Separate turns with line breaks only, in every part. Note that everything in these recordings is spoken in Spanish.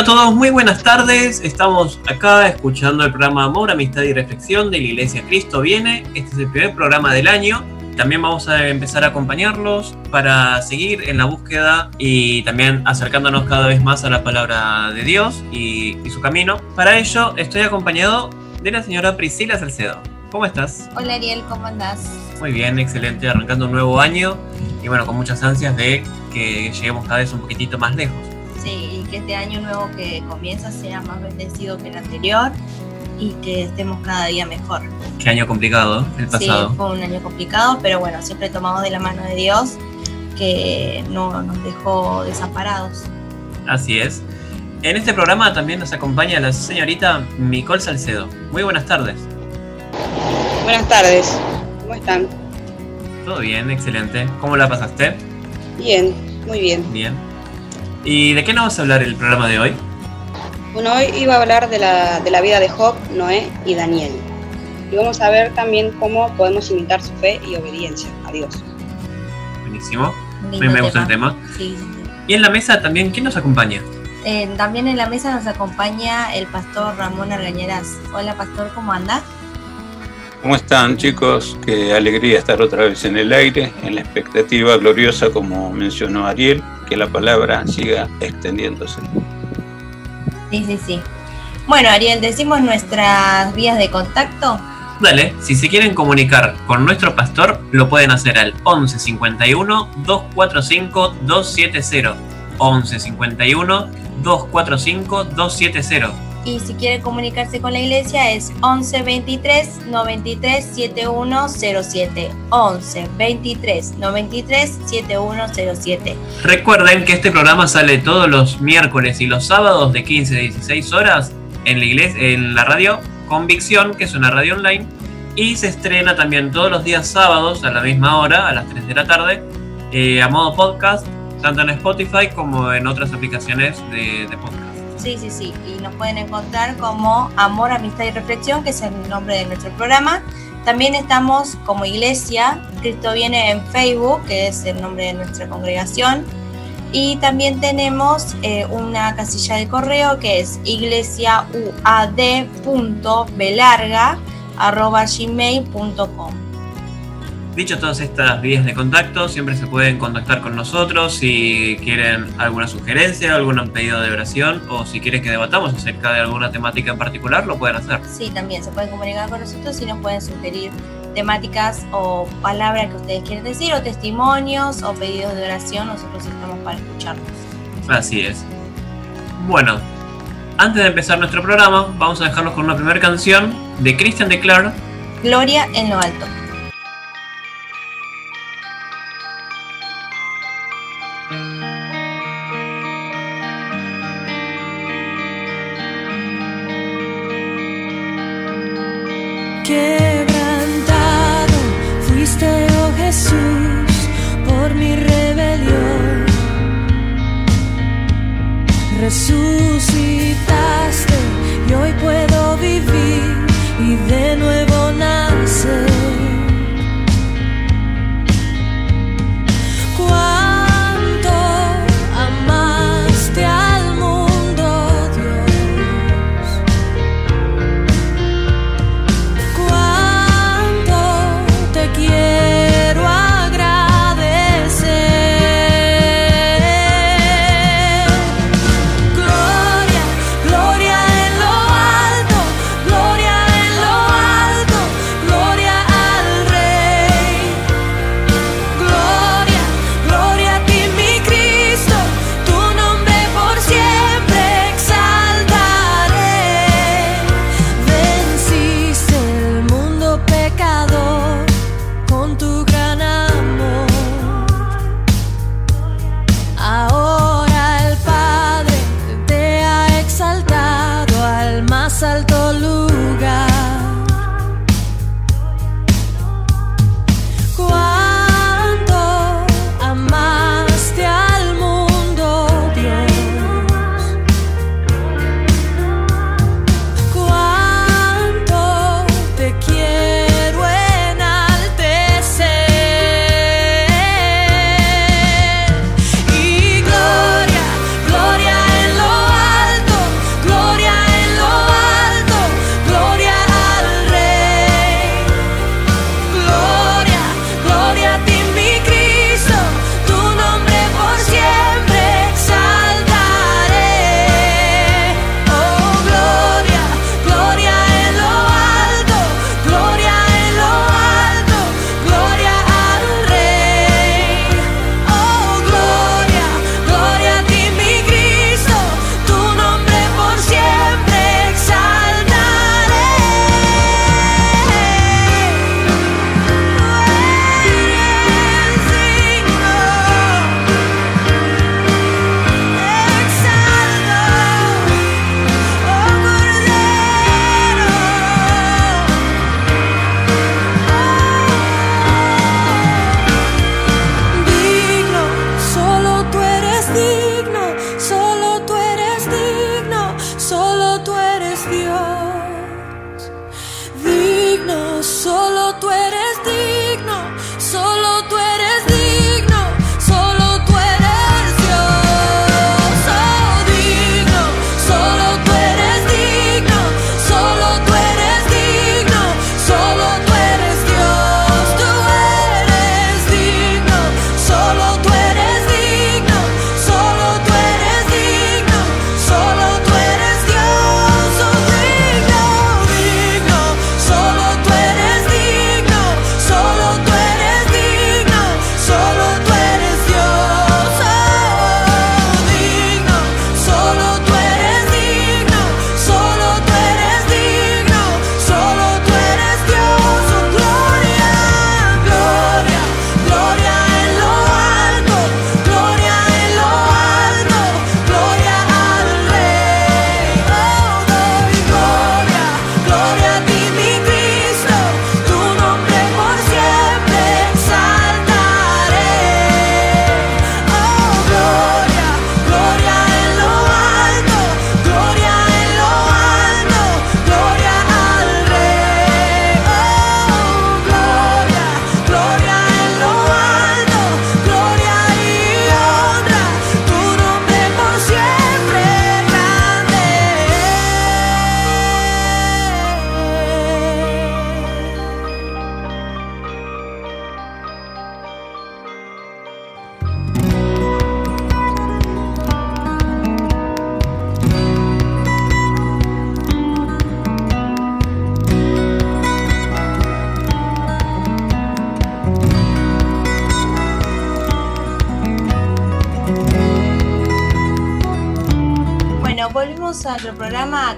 Hola a todos, muy buenas tardes. Estamos acá escuchando el programa Amor, Amistad y Reflexión de la Iglesia Cristo Viene. Este es el primer programa del año. También vamos a empezar a acompañarlos para seguir en la búsqueda y también acercándonos cada vez más a la palabra de Dios y, y su camino. Para ello estoy acompañado de la señora Priscila Salcedo. ¿Cómo estás?
Hola Ariel, ¿cómo andás?
Muy bien, excelente, arrancando un nuevo año y bueno, con muchas ansias de que lleguemos cada vez un poquitito más lejos.
Sí, que este año nuevo que comienza sea más bendecido que el anterior y que estemos cada día mejor.
Qué año complicado el pasado.
Sí, fue un año complicado, pero bueno, siempre tomamos de la mano de Dios que no nos dejó desamparados.
Así es. En este programa también nos acompaña la señorita Micol Salcedo. Muy buenas tardes.
Buenas tardes, ¿cómo están?
Todo bien, excelente. ¿Cómo la pasaste?
Bien, muy bien.
Bien. ¿Y de qué nos vas a hablar el programa de hoy?
Bueno, hoy iba a hablar de la, de la vida de Job, Noé y Daniel. Y vamos a ver también cómo podemos imitar su fe y obediencia a Dios.
Buenísimo.
Lindo
Me, me gusta el tema.
Sí, sí, sí.
Y en la mesa también, ¿quién nos acompaña?
Eh, también en la mesa nos acompaña el pastor Ramón Argañeras. Hola pastor, ¿cómo anda?
¿Cómo están chicos? Qué alegría estar otra vez en el aire, en la expectativa gloriosa, como mencionó Ariel, que la palabra siga extendiéndose.
Sí, sí, sí. Bueno, Ariel, decimos nuestras vías de contacto.
Dale, si se quieren comunicar con nuestro pastor, lo pueden hacer al 11 51 245 270. 11 51 245 270.
Y si quiere comunicarse con la iglesia es 11 23 93 7107. 11 23 93 7107.
Recuerden que este programa sale todos los miércoles y los sábados de 15 a 16 horas en la iglesia, en la radio Convicción, que es una radio online, y se estrena también todos los días sábados a la misma hora, a las 3 de la tarde, eh, a modo podcast, tanto en Spotify como en otras aplicaciones de, de podcast.
Sí, sí, sí. Y nos pueden encontrar como Amor, Amistad y Reflexión, que es el nombre de nuestro programa. También estamos como iglesia, Cristo viene en Facebook, que es el nombre de nuestra congregación. Y también tenemos eh, una casilla de correo que es iglesiauad.belarga.gmail.com
Dicho todas estas vías de contacto, siempre se pueden contactar con nosotros si quieren alguna sugerencia, algún pedido de oración o si quieren que debatamos acerca de alguna temática en particular, lo pueden hacer.
Sí, también se pueden comunicar con nosotros y nos pueden sugerir temáticas o palabras que ustedes quieren decir, o testimonios o pedidos de oración. Nosotros estamos para escucharlos.
Así es. Bueno, antes de empezar nuestro programa, vamos a dejarlos con una primera canción de Christian de Clark.
Gloria en lo alto.
Resucitaste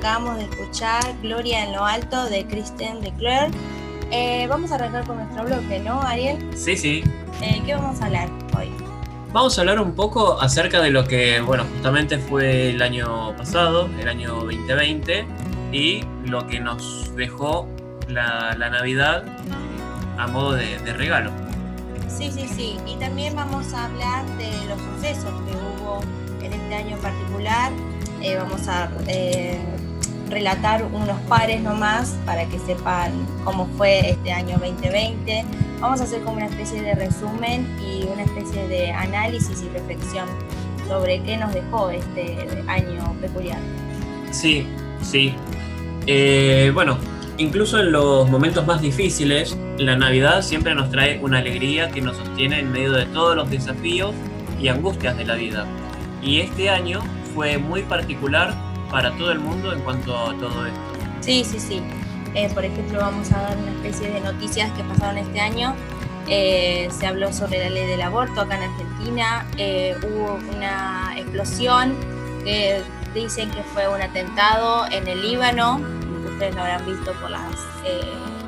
Acabamos de escuchar Gloria en lo Alto de Kristen de Claire. Eh, vamos a arrancar con nuestro bloque, ¿no, Ariel?
Sí, sí.
Eh, ¿Qué vamos a hablar hoy?
Vamos a hablar un poco acerca de lo que, bueno, justamente fue el año pasado, el año 2020, y lo que nos dejó la, la Navidad a modo de, de regalo.
Sí, sí, sí. Y también vamos a hablar de los sucesos que hubo en este año en particular. Eh, vamos a eh, relatar unos pares nomás para que sepan cómo fue este año 2020. Vamos a hacer como una especie de resumen y una especie de análisis y reflexión sobre qué nos dejó este año peculiar.
Sí, sí. Eh, bueno, incluso en los momentos más difíciles, la Navidad siempre nos trae una alegría que nos sostiene en medio de todos los desafíos y angustias de la vida. Y este año fue muy particular para todo el mundo en cuanto a todo esto.
Sí, sí, sí. Eh, por ejemplo, vamos a dar una especie de noticias que pasaron este año. Eh, se habló sobre la ley del aborto acá en Argentina. Eh, hubo una explosión que dicen que fue un atentado en el Líbano. Ustedes lo habrán visto por las eh,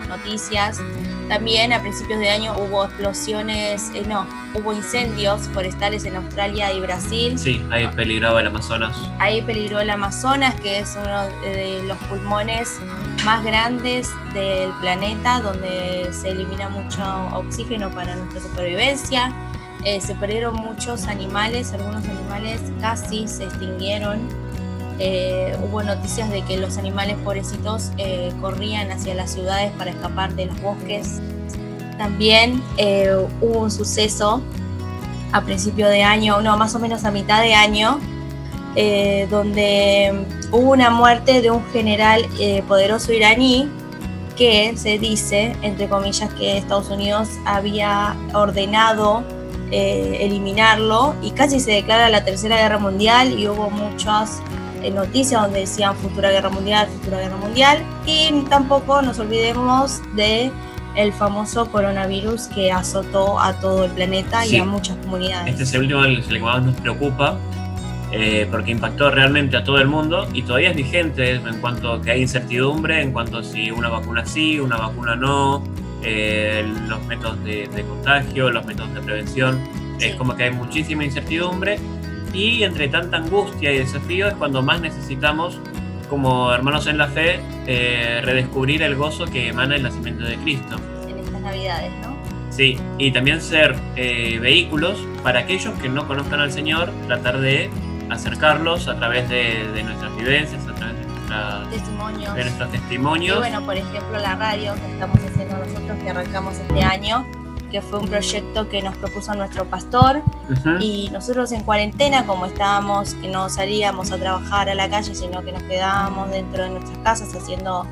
noticias. También a principios de año hubo explosiones, eh, no, hubo incendios forestales en Australia y Brasil.
Sí, ahí peligraba el Amazonas.
Ahí peligró el Amazonas, que es uno de los pulmones más grandes del planeta, donde se elimina mucho oxígeno para nuestra supervivencia. Eh, se perdieron muchos animales, algunos animales casi se extinguieron. Eh, hubo noticias de que los animales pobrecitos eh, corrían hacia las ciudades para escapar de los bosques. También eh, hubo un suceso a principio de año, no, más o menos a mitad de año, eh, donde hubo una muerte de un general eh, poderoso iraní que se dice, entre comillas, que Estados Unidos había ordenado eh, eliminarlo y casi se declara la Tercera Guerra Mundial y hubo muchas noticias donde decían futura guerra mundial, futura guerra mundial y tampoco nos olvidemos de el famoso coronavirus que azotó a todo el planeta
Sí.
y a muchas comunidades.
Este es el último el que más nos preocupa eh, porque impactó realmente a todo el mundo y todavía es vigente en cuanto a que hay incertidumbre, en cuanto a si una vacuna sí, una vacuna no, eh, los métodos de, de contagio, los métodos de prevención.
Sí.
Es como que hay muchísima incertidumbre y entre tanta angustia y desafío es cuando más necesitamos, como hermanos en la fe, eh, redescubrir el gozo que emana el nacimiento de Cristo.
en estas navidades, ¿no?
Sí, y también ser eh, vehículos para aquellos que no conozcan al Señor, tratar de acercarlos a través de, de nuestras vivencias, a través de,
Testimonios.
de nuestros
Y
testimonios.
bueno, por ejemplo, la radio que estamos haciendo nosotros, que arrancamos este año, que fue un proyecto que nos propuso nuestro pastor.
Ujú.
Y nosotros en cuarentena, como estábamos, que no salíamos a trabajar a la calle, sino que nos quedábamos dentro de nuestras casas haciendo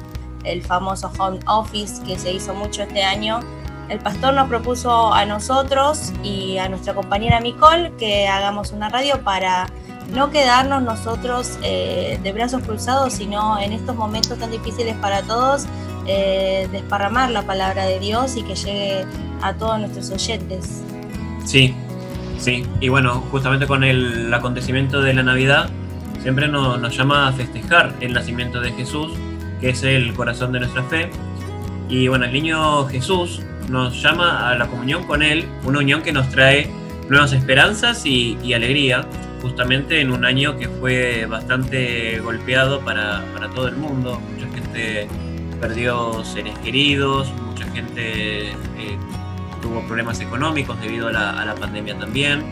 el famoso home office que se hizo mucho este año, el pastor nos propuso a nosotros y a nuestra compañera Micol que hagamos una radio para no quedarnos nosotros eh, de brazos cruzados, sino en estos momentos tan difíciles para todos, eh, desparramar la palabra de Dios y que llegue a todos nuestros oyentes.
Sí, sí. Y bueno, justamente con el acontecimiento de la Navidad, siempre no- nos llama a festejar el nacimiento de Jesús, que es el corazón de nuestra fe. Y bueno, el niño Jesús nos llama a la comunión con Él, una unión que nos trae nuevas esperanzas y, y alegría, justamente en un año que fue bastante golpeado para, para todo el mundo. Mucha gente perdió seres queridos, mucha gente eh, tuvo problemas económicos debido a la, a la pandemia también.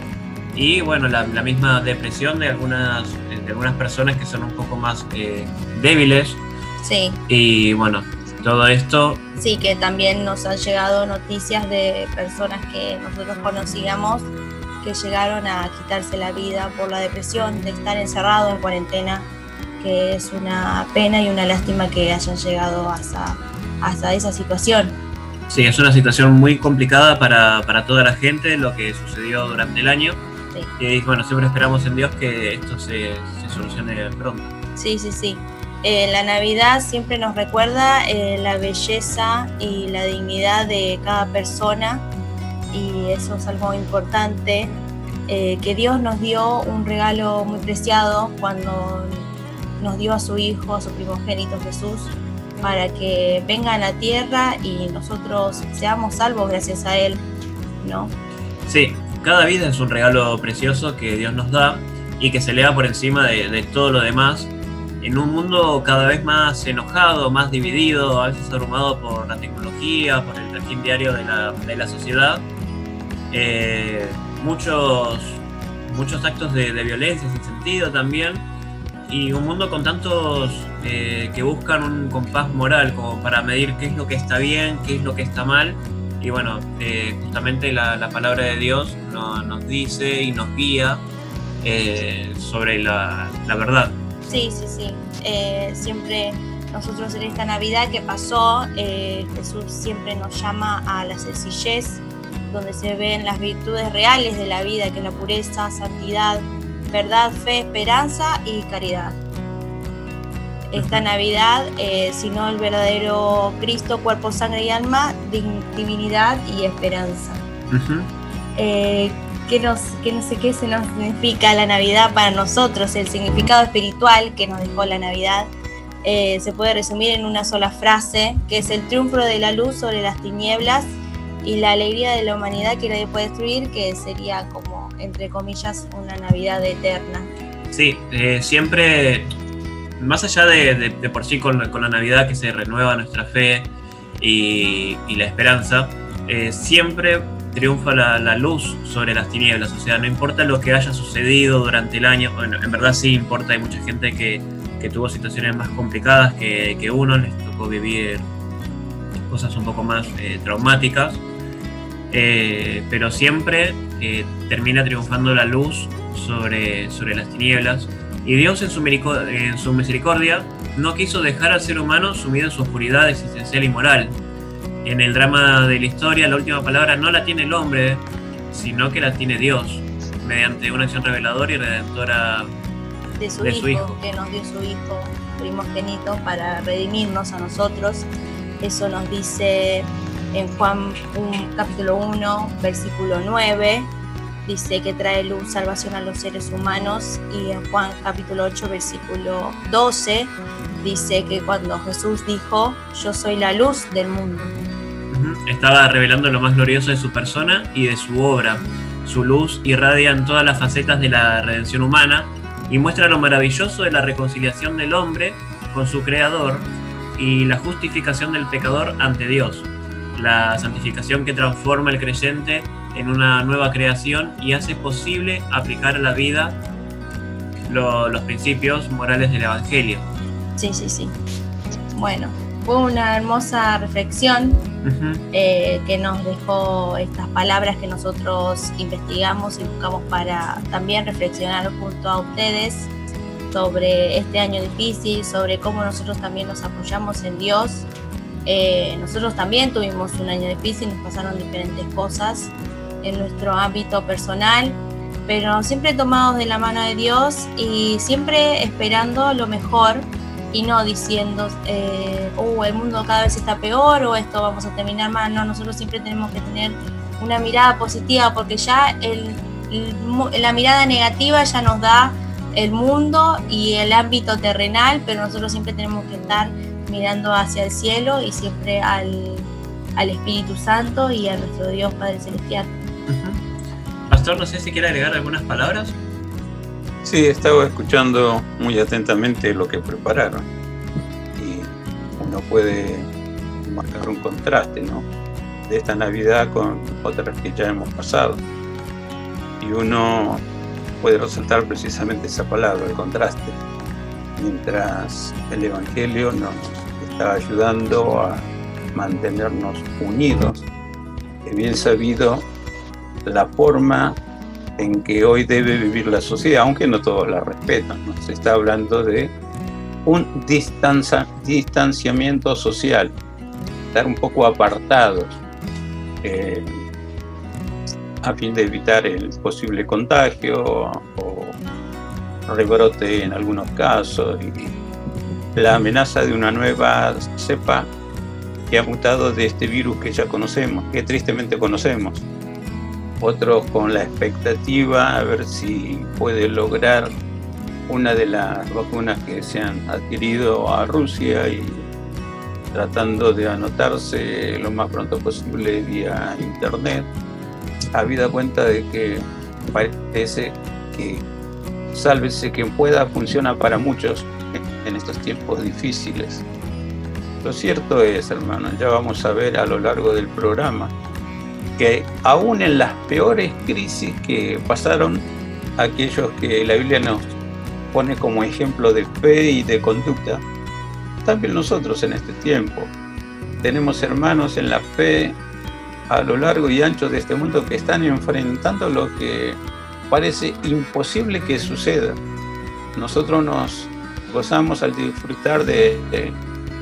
Y bueno, la, la misma depresión de algunas, de algunas personas que son un poco más eh, débiles.
Sí,
Y bueno, todo esto,
sí, que también nos han llegado noticias de personas que nosotros conocíamos que llegaron a quitarse la vida por la depresión de estar encerrado en cuarentena, que es una pena y una lástima que hayan llegado hasta, hasta esa situación.
Sí, es una situación muy complicada para, para toda la gente lo que sucedió durante el año.
Sí.
Y bueno, siempre esperamos en Dios que esto se, se solucione pronto.
Sí, sí, sí. Eh, la Navidad siempre nos recuerda eh, la belleza y la dignidad de cada persona y eso es algo importante, eh, que Dios nos dio un regalo muy preciado cuando nos dio a su Hijo, a su primogénito Jesús, para que venga a la tierra y nosotros seamos salvos gracias a Él, ¿no?
Sí, cada vida es un regalo precioso que Dios nos da y que se eleva por encima de, todo lo demás. En un mundo cada vez más enojado, más dividido, a veces abrumado por la tecnología, por el trajín diario de la, de la sociedad, eh, muchos, muchos actos de, de, violencia sin sentido también, y un mundo con tantos eh, que buscan un compás moral como para medir qué es lo que está bien, qué es lo que está mal, y bueno, eh, justamente la, la, palabra de Dios no, nos dice y nos guía eh, sobre la, la, verdad.
Sí, sí, sí. Siempre nosotros en esta Navidad que pasó, Jesús siempre nos llama a la sencillez, donde se ven las virtudes reales de la vida, que es la pureza, santidad, verdad, fe, esperanza y caridad. Esta Navidad, eh, sino el verdadero Cristo, cuerpo, sangre y alma, divinidad y esperanza. Uh -huh. eh, que, nos, que no sé qué se nos significa la Navidad para nosotros, el significado espiritual que nos dejó la Navidad, eh, se puede resumir en una sola frase, que es el triunfo de la luz sobre las tinieblas y la alegría de la humanidad que nadie puede destruir, que sería como, entre comillas, una Navidad eterna.
Sí, eh, siempre, más allá de, por sí con, la Navidad que se renueva nuestra fe y, y la esperanza, eh, siempre triunfa la, luz sobre las tinieblas, o sea, no importa lo que haya sucedido durante el año, bueno, en verdad sí importa, hay mucha gente que, tuvo situaciones más complicadas que, que, uno, les tocó vivir cosas un poco más eh, traumáticas, eh, pero siempre eh, termina triunfando la luz sobre, sobre las tinieblas, y Dios en su, en su misericordia no quiso dejar al ser humano sumido en su oscuridad existencial y moral, en el drama de la historia la última palabra no la tiene el hombre, sino que la tiene Dios, mediante una acción reveladora y redentora
de su, de hijo, su hijo, que nos dio su hijo primogénito para redimirnos a nosotros. Eso nos dice en Juan 1, capítulo 1, versículo 9, dice que trae luz, salvación a los seres humanos, y en Juan capítulo 8, versículo 12, dice que cuando Jesús dijo, yo soy la luz del mundo.
Estaba revelando lo más glorioso de su persona y de su obra. Su luz irradia en todas las facetas de la redención humana y muestra lo maravilloso de la reconciliación del hombre con su creador y la justificación del pecador ante Dios. La santificación que transforma el creyente en una nueva creación y hace posible aplicar a la vida lo, los principios morales del Evangelio.
Sí, sí, sí. Bueno, fue una hermosa reflexión uh -huh. eh, que nos dejó estas palabras que nosotros investigamos y buscamos para también reflexionar junto a ustedes sobre este año difícil, sobre cómo nosotros también nos apoyamos en Dios. Eh, nosotros también tuvimos un año difícil, nos pasaron diferentes cosas en nuestro ámbito personal, pero siempre tomados de la mano de Dios y siempre esperando lo mejor y no diciendo, eh, oh, el mundo cada vez está peor o esto vamos a terminar mal. No, nosotros siempre tenemos que tener una mirada positiva porque ya el, el, la mirada negativa ya nos da el mundo y el ámbito terrenal, pero nosotros siempre tenemos que estar mirando hacia el cielo y siempre al, al Espíritu Santo y a nuestro Dios Padre Celestial.
Pastor, no sé si quiere agregar algunas palabras.
Sí, estaba escuchando muy atentamente lo que prepararon y uno puede marcar un contraste, ¿no? De esta Navidad con otras que ya hemos pasado. Y uno puede resaltar precisamente esa palabra, el contraste. Mientras el Evangelio nos está ayudando a mantenernos unidos, he bien sabido la forma en que hoy debe vivir la sociedad, aunque no todos la respetan. Se está hablando de un distancia, distanciamiento social, estar un poco apartados eh, a fin de evitar el posible contagio o, o rebrote en algunos casos y la amenaza de una nueva cepa que ha mutado de este virus que ya conocemos, que tristemente conocemos otros con la expectativa a ver si puede lograr una de las vacunas que se han adquirido a Rusia y tratando de anotarse lo más pronto posible vía internet, habida cuenta de que parece que sálvese quien pueda funciona para muchos en estos tiempos difíciles. Lo cierto es, hermanos, ya vamos a ver a lo largo del programa, que aún en las peores crisis que pasaron aquellos que la Biblia nos pone como ejemplo de fe y de conducta, también nosotros en este tiempo tenemos hermanos en la fe a lo largo y ancho de este mundo que están enfrentando lo que parece imposible que suceda. Nosotros nos gozamos al disfrutar de,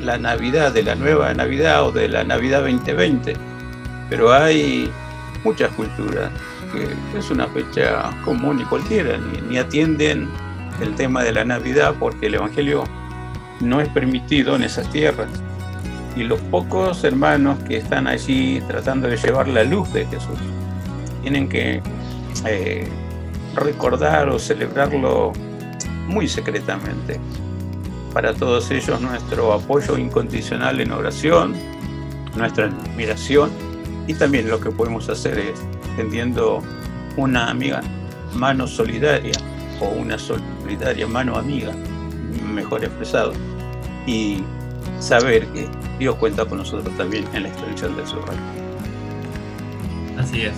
la Navidad, de la nueva Navidad o de la Navidad 2020, pero hay muchas culturas que es una fecha común y cualquiera, ni atienden el tema de la Navidad porque el Evangelio no es permitido en esas tierras. Y los pocos hermanos que están allí tratando de llevar la luz de Jesús tienen que eh, recordar o celebrarlo muy secretamente. Para todos ellos nuestro apoyo incondicional en oración, nuestra admiración y también lo que podemos hacer es tendiendo una amiga mano solidaria o una solidaria mano amiga, mejor expresado, y saber que Dios cuenta con nosotros también en la extensión de su reino.
Así es,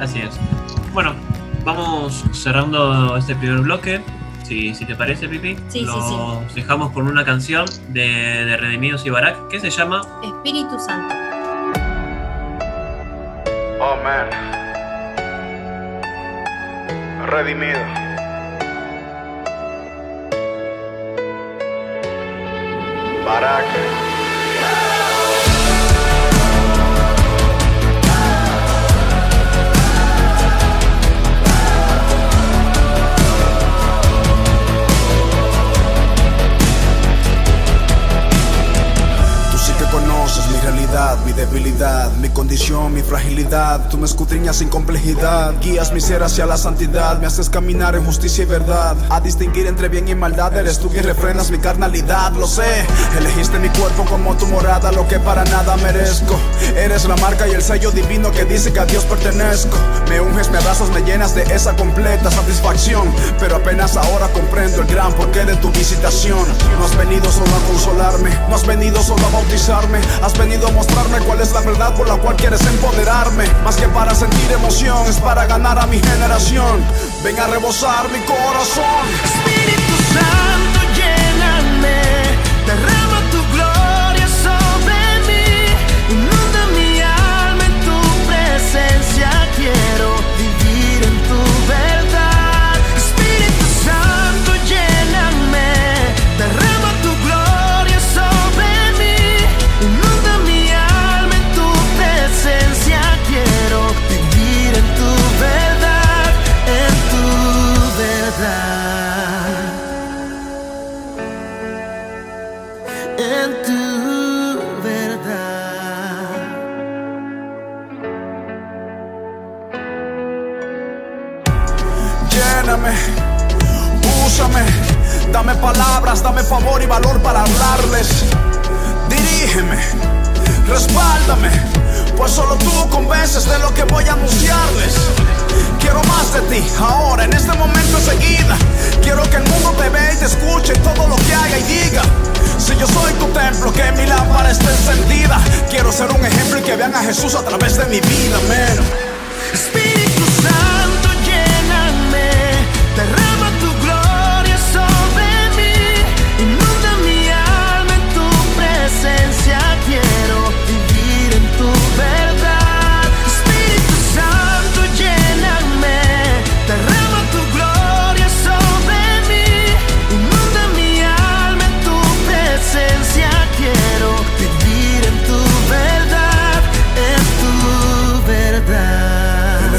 así es. Bueno, vamos cerrando este primer bloque. Si, si te parece, Pipi,
Sí, sí,
nos dejamos con una canción de, de Redimidos y Barak que se llama
Espíritu Santo.
Oh man. Redimido.
Tú mi debilidad, mi condición, mi fragilidad. Tú me escudriñas sin complejidad, guías mi ser hacia la santidad, me haces caminar en justicia y verdad. A distinguir entre bien y maldad, eres tú quien refrenas mi carnalidad, lo sé. Elegiste mi cuerpo como tu morada, lo que para nada merezco. Eres la marca y el sello divino que dice que a Dios pertenezco. Me unges, me abrazas, me llenas de esa completa satisfacción. Pero apenas ahora comprendo el gran porqué de tu visitación. No has venido solo a consolarme, no has venido solo a bautizarme, has venido a mostrarme cuál es la verdad por la cual quieres empoderarme. Más que para sentir emoción, es para ganar a mi generación. Ven a rebosar mi corazón.
Espíritu Santo,
palabras, dame favor y valor para hablarles. Dirígeme, respáldame, pues solo tú convences de lo que voy a anunciarles. Quiero más de ti, ahora, en este momento enseguida. Quiero que el mundo te vea y te escuche todo lo que haga y diga. Si yo soy tu templo, que mi lámpara esté encendida. Quiero ser un ejemplo y que vean a Jesús a través de mi vida, man.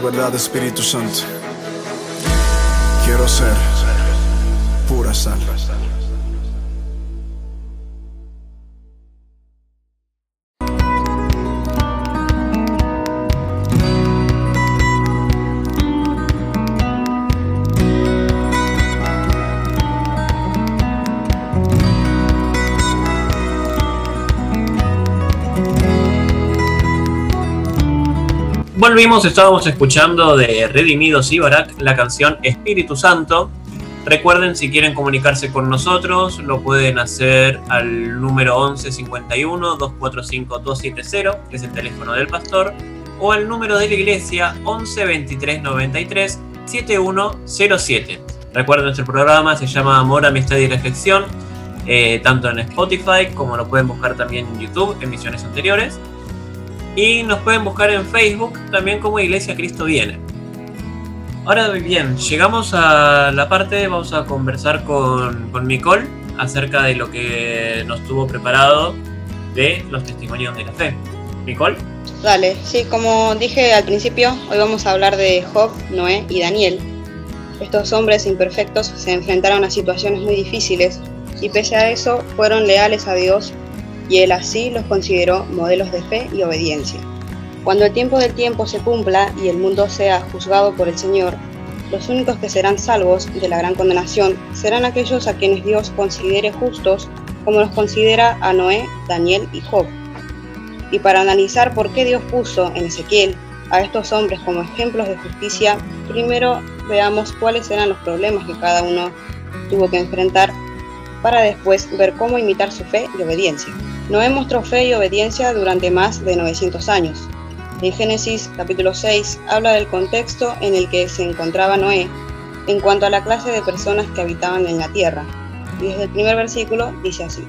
tu verdad, Espíritu Santo. Quiero
ser
Volvimos, estábamos escuchando de Redimidos Ibarak la canción Espíritu Santo. Recuerden, si quieren comunicarse con nosotros, lo pueden hacer al número 1151 245 270, que es el teléfono del pastor, o al número de la iglesia 11 23 93 7107. Recuerden, nuestro programa se llama Amor, Amistad y Reflexión, eh, tanto en Spotify como lo pueden buscar también en YouTube, emisiones anteriores. Y nos pueden buscar en Facebook también como Iglesia Cristo Viene. Ahora bien, llegamos a la parte, vamos a conversar con, con Nicole acerca de lo que nos tuvo preparado de los testimonios de la fe. Nicole.
Dale, sí, como dije al principio, hoy vamos a hablar de Job, Noé y Daniel. Estos hombres imperfectos se enfrentaron a situaciones muy difíciles y pese a eso fueron leales a Dios y él así los consideró modelos de fe y obediencia. Cuando el tiempo del tiempo se cumpla y el mundo sea juzgado por el Señor, los únicos que serán salvos de la gran condenación serán aquellos a quienes Dios considere justos, como los considera a Noé, Daniel y Job. Y para analizar por qué Dios puso en Ezequiel a estos hombres como ejemplos de justicia, primero veamos cuáles eran los problemas que cada uno tuvo que enfrentar para después ver cómo imitar su fe y obediencia. Noé mostró fe y obediencia durante más de 900 años. En Génesis capítulo 6 habla del contexto en el que se encontraba Noé en cuanto a la clase de personas que habitaban en la tierra. Y desde el primer versículo dice así.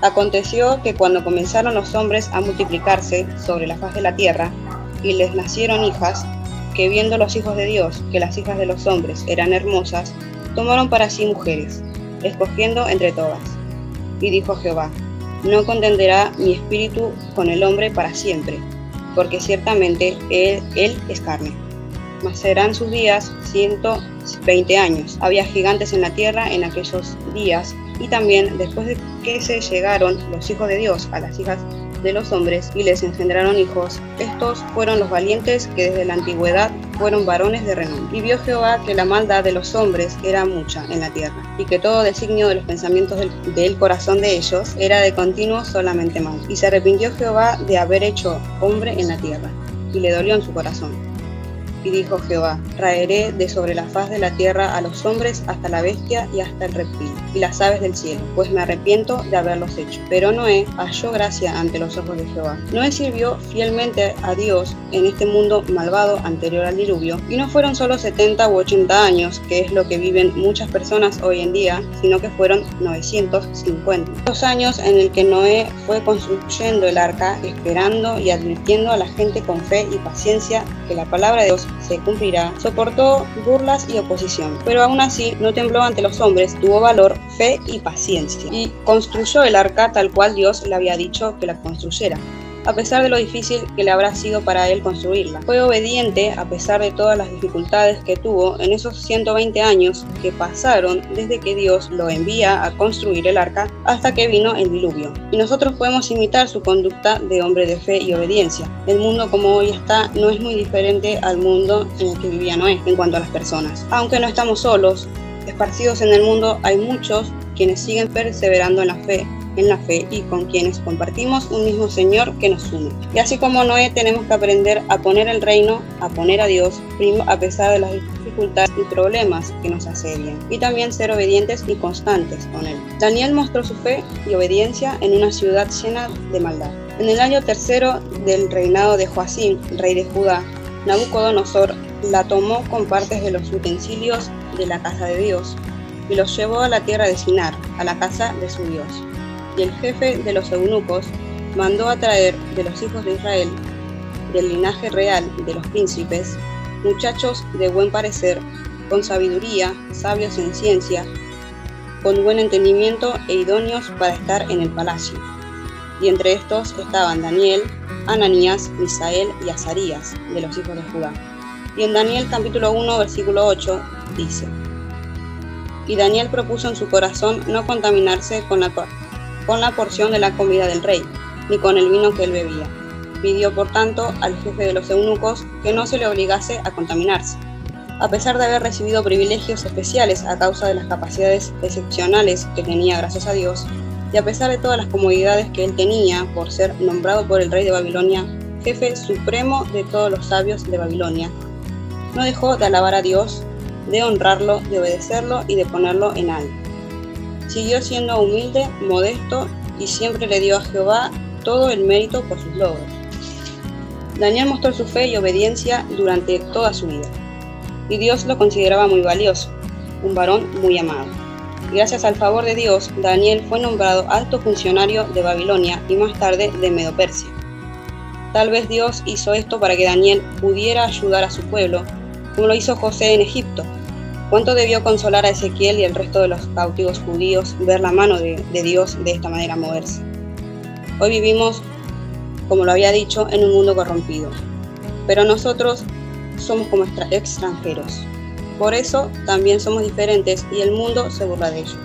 Aconteció que cuando comenzaron los hombres a multiplicarse sobre la faz de la tierra, y les nacieron hijas, que viendo los hijos de Dios que las hijas de los hombres eran hermosas, tomaron para sí mujeres, escogiendo entre todas. Y dijo Jehová, no contenderá mi espíritu con el hombre para siempre, porque ciertamente él, él es carne. Mas serán sus días ciento veinte años. Había gigantes en la tierra en aquellos días, y también después de que se llegaron los hijos de Dios a las hijas de los hombres y les engendraron hijos. Estos fueron los valientes que desde la antigüedad fueron varones de renombre. Y vio Jehová que la maldad de los hombres era mucha en la tierra, y que todo designio de los pensamientos del, del corazón de ellos era de continuo solamente mal. Y se arrepintió Jehová de haber hecho hombre en la tierra, y le dolió en su corazón. Dijo Jehová, traeré de sobre la faz de la tierra a los hombres hasta la bestia y hasta el reptil, y las aves del cielo, pues me arrepiento de haberlos hecho. Pero Noé halló gracia ante los ojos de Jehová. Noé sirvió fielmente a Dios en este mundo malvado anterior al diluvio, y no fueron solo 70 u 80 años, que es lo que viven muchas personas hoy en día, sino que fueron 950. Los años en el que Noé fue construyendo el arca, esperando y advirtiendo a la gente con fe y paciencia que la palabra de Dios se cumplirá, soportó burlas y oposición, pero aún así no tembló ante los hombres, tuvo valor, fe y paciencia, y construyó el arca tal cual Dios le había dicho que la construyera. A pesar de lo difícil que le habrá sido para él construirla. Fue obediente a pesar de todas las dificultades que tuvo en esos 120 años que pasaron desde que Dios lo envía a construir el arca hasta que vino el diluvio. Y nosotros podemos imitar su conducta de hombre de fe y obediencia. El mundo como hoy está no es muy diferente al mundo en el que vivía Noé en cuanto a las personas. Aunque no estamos solos, esparcidos en el mundo hay muchos quienes siguen perseverando en la fe en la fe y con quienes compartimos un mismo Señor que nos une. Y así como Noé tenemos que aprender a poner el reino, a poner a Dios primo a pesar de las dificultades y problemas que nos asedian, y también ser obedientes y constantes con Él. Daniel mostró su fe y obediencia en una ciudad llena de maldad. En el año tercero del reinado de Joacim, rey de Judá, Nabucodonosor la tomó con partes de los utensilios de la casa de Dios y los llevó a la tierra de Sinar, a la casa de su Dios. Y el jefe de los eunucos mandó a traer de los hijos de Israel, del linaje real de los príncipes, muchachos de buen parecer, con sabiduría, sabios en ciencia, con buen entendimiento e idóneos para estar en el palacio. Y entre estos estaban Daniel, Ananías, Misael y Azarías, de los hijos de Judá. Y en Daniel capítulo 1, versículo 8 dice, Y Daniel propuso en su corazón no contaminarse con la, con la porción de la comida del rey, ni con el vino que él bebía. Pidió, por tanto, al jefe de los eunucos que no se le obligase a contaminarse. A pesar de haber recibido privilegios especiales a causa de las capacidades excepcionales que tenía gracias a Dios, y a pesar de todas las comodidades que él tenía por ser nombrado por el rey de Babilonia jefe supremo de todos los sabios de Babilonia, no dejó de alabar a Dios, de honrarlo, de obedecerlo y de ponerlo en alto. Siguió siendo humilde, modesto y siempre le dio a Jehová todo el mérito por sus logros. Daniel mostró su fe y obediencia durante toda su vida, y Dios lo consideraba muy valioso, un varón muy amado. Gracias al favor de Dios, Daniel fue nombrado alto funcionario de Babilonia y más tarde de Medopersia. Tal vez Dios hizo esto para que Daniel pudiera ayudar a su pueblo, como lo hizo José en Egipto. ¿Cuánto debió consolar a Ezequiel y el resto de los cautivos judíos ver la mano de, Dios de esta manera moverse? Hoy vivimos, como lo había dicho, en un mundo corrompido, pero nosotros somos como extranjeros. Por eso también somos diferentes y el mundo se burla de ello.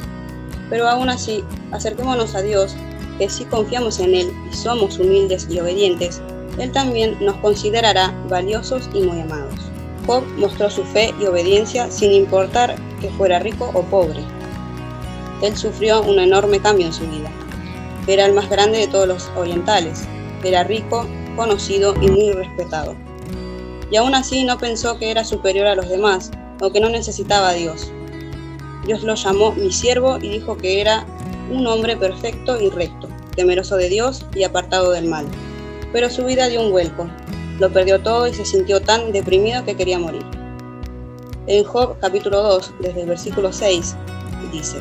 Pero aún así, acerquémonos a Dios, que si confiamos en Él y somos humildes y obedientes, Él también nos considerará valiosos y muy amados. Job mostró su fe y obediencia sin importar que fuera rico o pobre. Él sufrió un enorme cambio en su vida. Era el más grande de todos los orientales. Era rico, conocido y muy respetado. Y aún así no pensó que era superior a los demás o que no necesitaba a Dios. Dios lo llamó mi siervo y dijo que era un hombre perfecto y recto, temeroso de Dios y apartado del mal. Pero su vida dio un vuelco, lo perdió todo y se sintió tan deprimido que quería morir. En Job capítulo 2, desde el versículo 6, dice,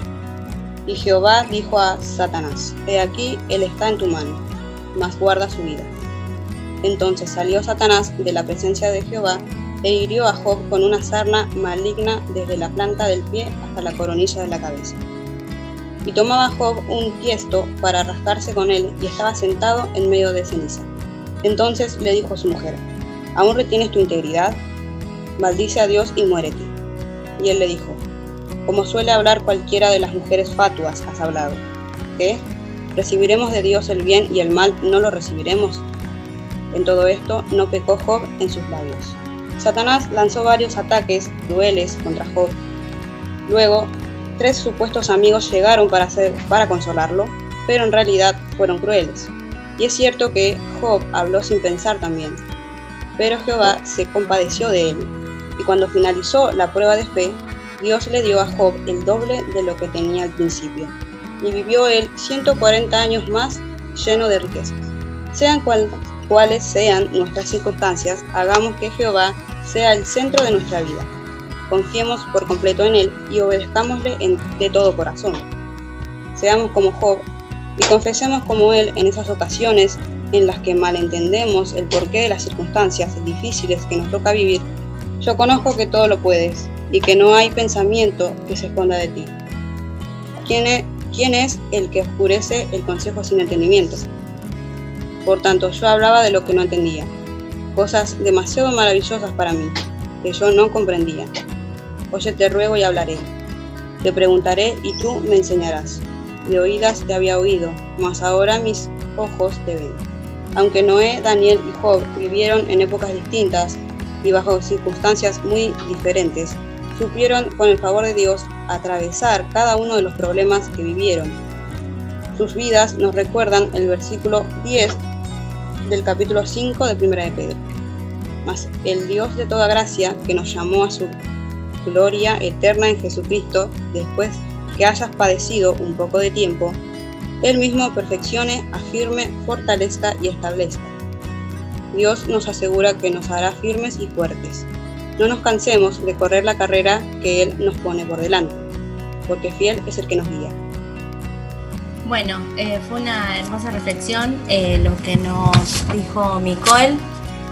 Y Jehová dijo a Satanás, He aquí, él está en tu mano, mas guarda su vida. Entonces salió Satanás de la presencia de Jehová e hirió a Job con una sarna maligna desde la planta del pie hasta la coronilla de la cabeza. Y tomaba Job un tiesto para rascarse con él y estaba sentado en medio de ceniza. Entonces le dijo a su mujer, ¿aún retienes tu integridad? Maldice a Dios y muérete. Y él le dijo, como suele hablar cualquiera de las mujeres fatuas, has hablado. ¿Qué? ¿Recibiremos de Dios el bien y el mal no lo recibiremos? En todo esto no pecó Job en sus labios. Satanás lanzó varios ataques crueles contra Job. Luego, tres supuestos amigos llegaron para, para consolarlo, pero en realidad fueron crueles. Y es cierto que Job habló sin pensar también. Pero Jehová se compadeció de él, y cuando finalizó la prueba de fe, Dios le dio a Job el doble de lo que tenía al principio, y vivió él 140 años más lleno de riquezas. Sean cuales sean nuestras circunstancias, hagamos que Jehová sea el centro de nuestra vida. Confiemos por completo en Él y obedezcámosle de todo corazón. Seamos como Job y confesemos como Él en esas ocasiones en las que malentendemos el porqué de las circunstancias difíciles que nos toca vivir. Yo conozco que todo lo puedes y que no hay pensamiento que se esconda de ti. ¿Quién es, quién es el que oscurece el consejo sin entendimiento? Por tanto, yo hablaba de lo que no entendía, cosas demasiado maravillosas para mí, que yo no comprendía. Oye, te ruego y hablaré. Te preguntaré y tú me enseñarás. De oídas te había oído, mas ahora mis ojos te ven. Aunque Noé, Daniel y Job vivieron en épocas distintas y bajo circunstancias muy diferentes, supieron con el favor de Dios atravesar cada uno de los problemas que vivieron. Sus vidas nos recuerdan el versículo 10 del capítulo 5 de Primera de Pedro. Mas el Dios de toda gracia, que nos llamó a su gloria eterna en Jesucristo, después que hayas padecido un poco de tiempo, Él mismo perfeccione, afirme, fortalezca y establezca. Dios nos asegura que nos hará firmes y fuertes. No nos cansemos de correr la carrera que Él nos pone por delante, porque fiel es el que nos guía.
Bueno, eh, fue una hermosa reflexión eh, lo que nos dijo Nicole.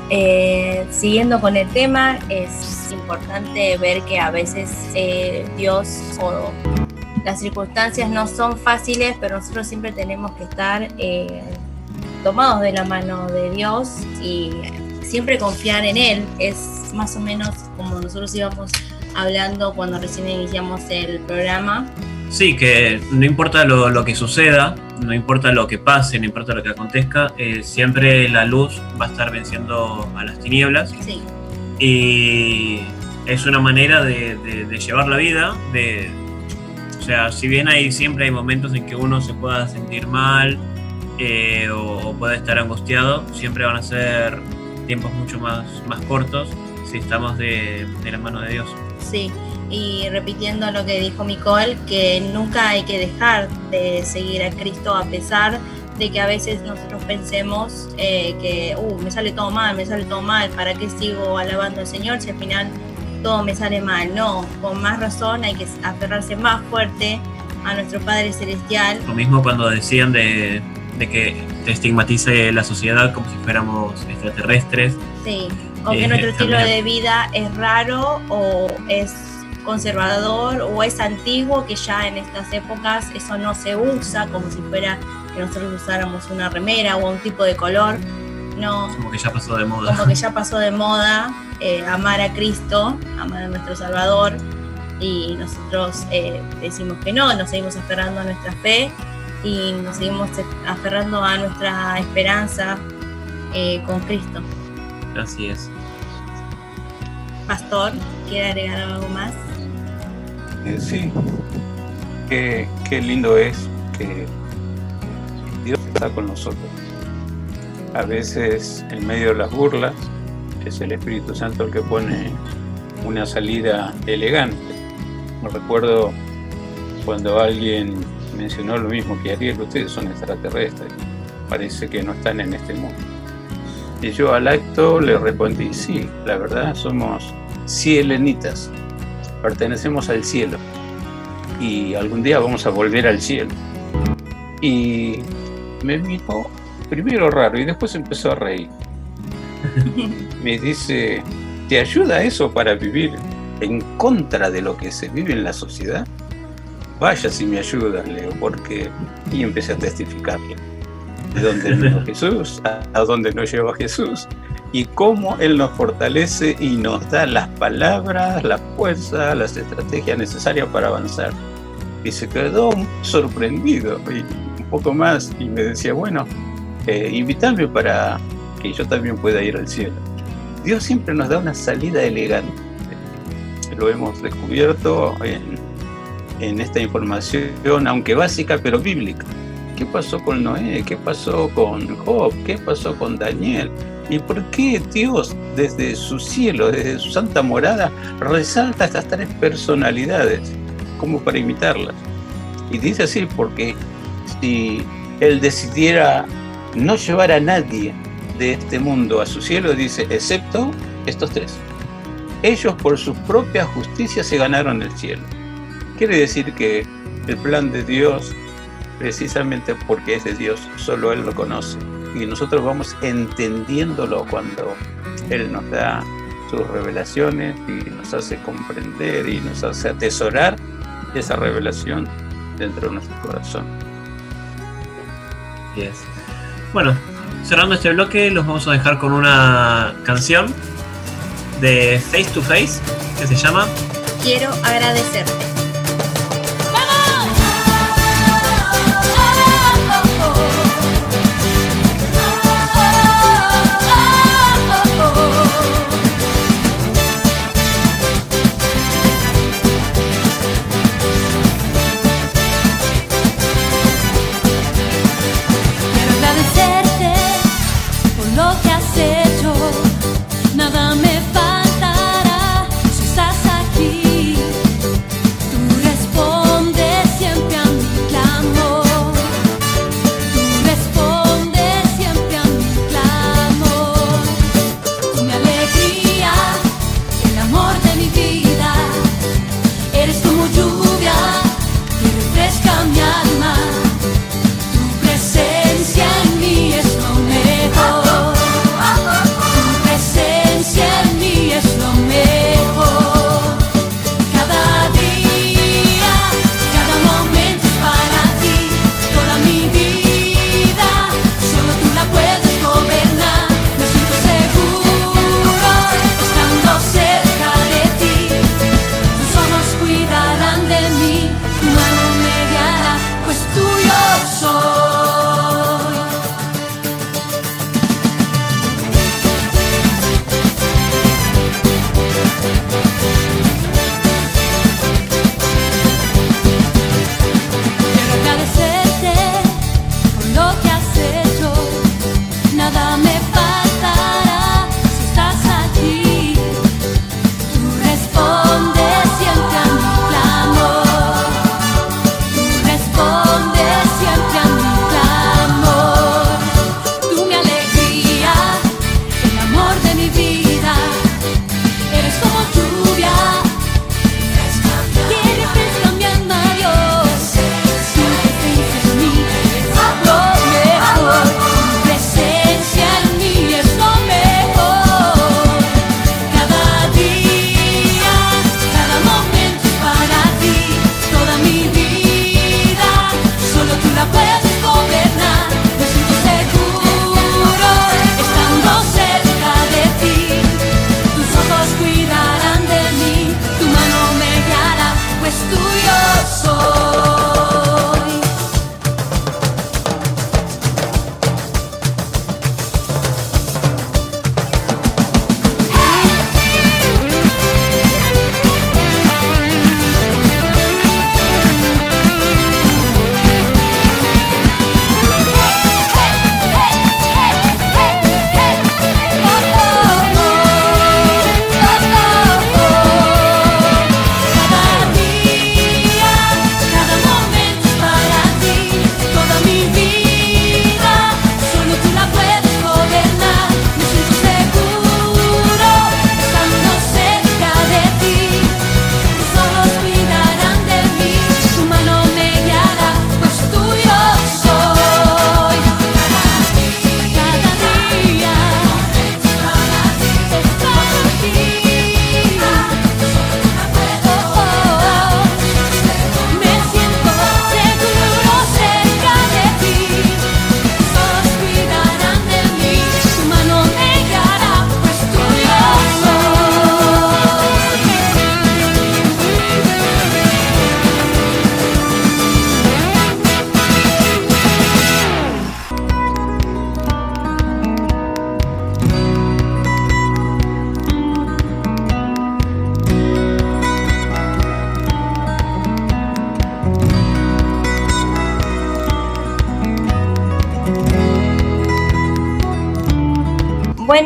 Eh, siguiendo con el tema, es importante ver que a veces Dios o las circunstancias no son fáciles, pero nosotros siempre tenemos que estar tomados de la mano de Dios y siempre confiar en Él. Es más o menos como nosotros íbamos hablando cuando recién iniciamos el programa.
Sí, que no importa lo, que suceda, no importa lo que pase, no importa lo que acontezca, eh, siempre la luz va a estar venciendo a las tinieblas.
Sí.
Y es una manera de, llevar la vida, de, sea, si bien hay siempre hay momentos en que uno se pueda sentir mal eh, o, pueda estar angustiado, siempre van a ser tiempos mucho más, más cortos si estamos de, de la mano de Dios.
Sí, y repitiendo lo que dijo Nicole, que nunca hay que dejar de seguir a Cristo a pesar de que a veces nosotros pensemos eh, que, uh, me sale todo mal, me sale todo mal, ¿para qué sigo alabando al Señor si al final todo me sale mal? No, con más razón hay que aferrarse más fuerte a nuestro Padre Celestial.
Lo mismo cuando decían de, de que te estigmatice la sociedad como si fuéramos extraterrestres.
Sí, o que eh, nuestro estilo de vida es raro o es conservador o es antiguo que ya en estas épocas eso no se usa como si fuera que nosotros usáramos una remera o un tipo de color. No.
Como que ya pasó de moda.
Como que ya pasó de moda eh, amar a Cristo, amar a nuestro Salvador. Y nosotros eh, decimos que no, nos seguimos aferrando a nuestra fe y nos seguimos aferrando a nuestra esperanza eh, con Cristo.
Así es.
Pastor, ¿quiere agregar algo más?
Eh, sí, qué, lindo es que Dios está con nosotros. A veces en medio de las burlas es el Espíritu Santo el que pone una salida elegante. Me recuerdo cuando alguien mencionó lo mismo que Ariel, ustedes son extraterrestres, parece que no están en este mundo. Y yo al acto le respondí, sí, la verdad somos cielenitas, pertenecemos al cielo y algún día vamos a volver al cielo. Y me miró primero raro y después empezó a reír. Me dice, ¿te ayuda eso para vivir en contra de lo que se vive en la sociedad? Vaya si me ayuda, Leo, porque... Y empecé a testificarle de dónde vino Jesús, a dónde nos lleva Jesús, y cómo Él nos fortalece y nos da las palabras, la fuerza, las estrategias necesarias para avanzar. Y se quedó sorprendido y un poco más y me decía, bueno, eh, invítame para que yo también pueda ir al cielo. Dios siempre nos da una salida elegante. Lo hemos descubierto en, en esta información, aunque básica, pero bíblica. ¿Qué pasó con Noé? ¿Qué pasó con Job? ¿Qué pasó con Daniel? ¿Y por qué Dios desde su cielo, desde su santa morada, resalta estas tres personalidades como para imitarlas? Y dice así porque si Él decidiera no llevar a nadie de este mundo a su cielo, dice, excepto estos tres. Ellos por su propia justicia se ganaron el cielo. Quiere decir que el plan de Dios, precisamente porque es de Dios, solo Él lo conoce y nosotros vamos entendiéndolo cuando Él nos da sus revelaciones y nos hace comprender y nos hace atesorar esa revelación dentro de nuestro corazón.
Yes. Bueno, cerrando este bloque, los vamos a dejar con una canción de Face to Face que se llama
Quiero agradecerte.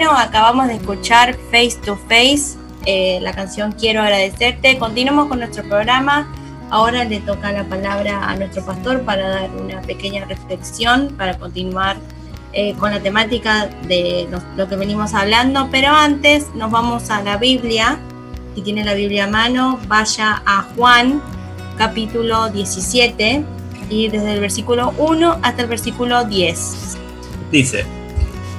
Bueno, acabamos de escuchar Face to Face, eh, la canción Quiero agradecerte. Continuamos con nuestro programa. Ahora le toca la palabra a nuestro pastor para dar una pequeña reflexión, para continuar eh, con la temática de lo que venimos hablando. Pero antes nos vamos a la Biblia. Si tiene la Biblia a mano, vaya a Juan capítulo 17 y desde el versículo 1 hasta el versículo 10.
Dice.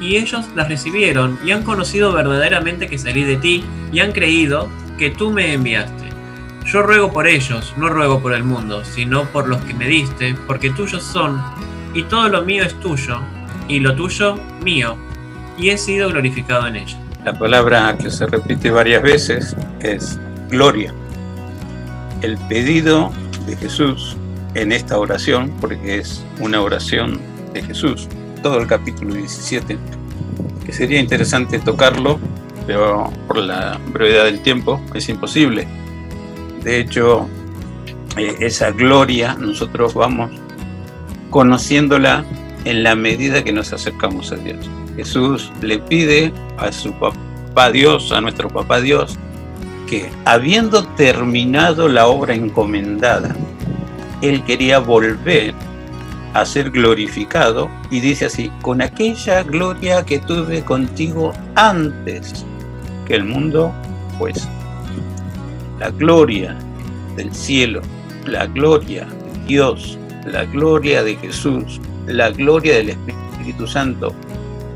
y ellos las recibieron y han conocido verdaderamente que salí de ti y han creído que tú me enviaste. Yo ruego por ellos, no ruego por el mundo, sino por los que me diste, porque tuyos son, y todo lo mío es tuyo, y lo tuyo mío, y he sido glorificado en ellos.
La palabra que se repite varias veces es gloria. El pedido de Jesús en esta oración, porque es una oración de Jesús, todo el capítulo 17, que sería interesante tocarlo, pero por la brevedad del tiempo es imposible. De hecho, eh, esa gloria nosotros vamos conociéndola en la medida que nos acercamos a Dios. Jesús le pide a su papá Dios, a nuestro papá Dios, que habiendo terminado la obra encomendada, él quería volver a ser glorificado y dice así, con aquella gloria que tuve contigo antes que el mundo fuese. La gloria del cielo, la gloria de Dios, la gloria de Jesús, la gloria del Espíritu Santo,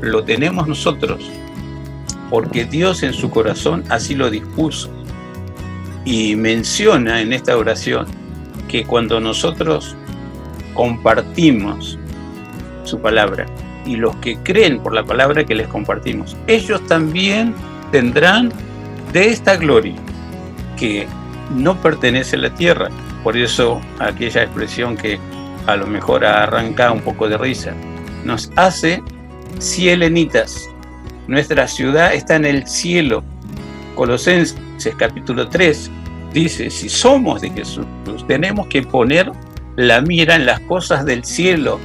lo tenemos nosotros porque Dios en su corazón así lo dispuso. Y menciona en esta oración que cuando nosotros compartimos su palabra y los que creen por la palabra que les compartimos, ellos también tendrán de esta gloria que no pertenece a la tierra. Por eso aquella expresión que a lo mejor arranca un poco de risa, nos hace cielenitas. Nuestra ciudad está en el cielo. Colosenses capítulo 3 dice, si somos de Jesús, tenemos que poner la mira en las cosas del cielo,